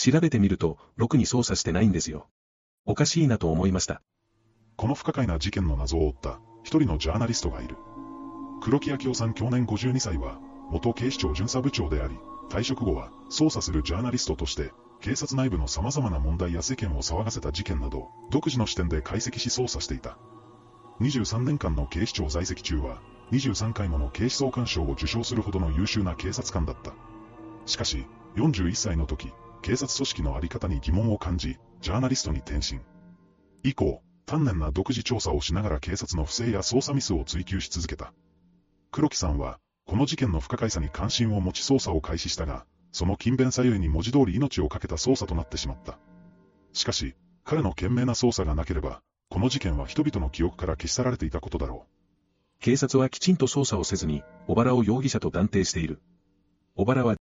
調べてみると、ろくに捜査してないんですよ。おかしいなと思いました。この不可解な事件の謎を追った一人のジャーナリストがいる。黒木明夫さん去年52歳は、元警視庁巡査部長であり、退職後は捜査するジャーナリストとして、警察内部の様々な問題や世間を騒がせた事件など、独自の視点で解析し捜査していた。23年間の警視庁在籍中は、23回もの警視総監賞を受賞するほどの優秀な警察官だった。しかし、41歳の時、警察組織のあり方に疑問を感じ、ジャーナリストに転身。以降、丹念な独自調査をしながら警察の不正や捜査ミスを追求し続けた。黒木さんは、この事件の不可解さに関心を持ち捜査を開始したが、その勤勉さゆえに文字通り命を懸けた捜査となってしまった。しかし、彼の懸命な捜査がなければ、この事件は人々の記憶から消し去られていたことだろう。警察はきちんと捜査をせずに、小原を容疑者と断定している。小原は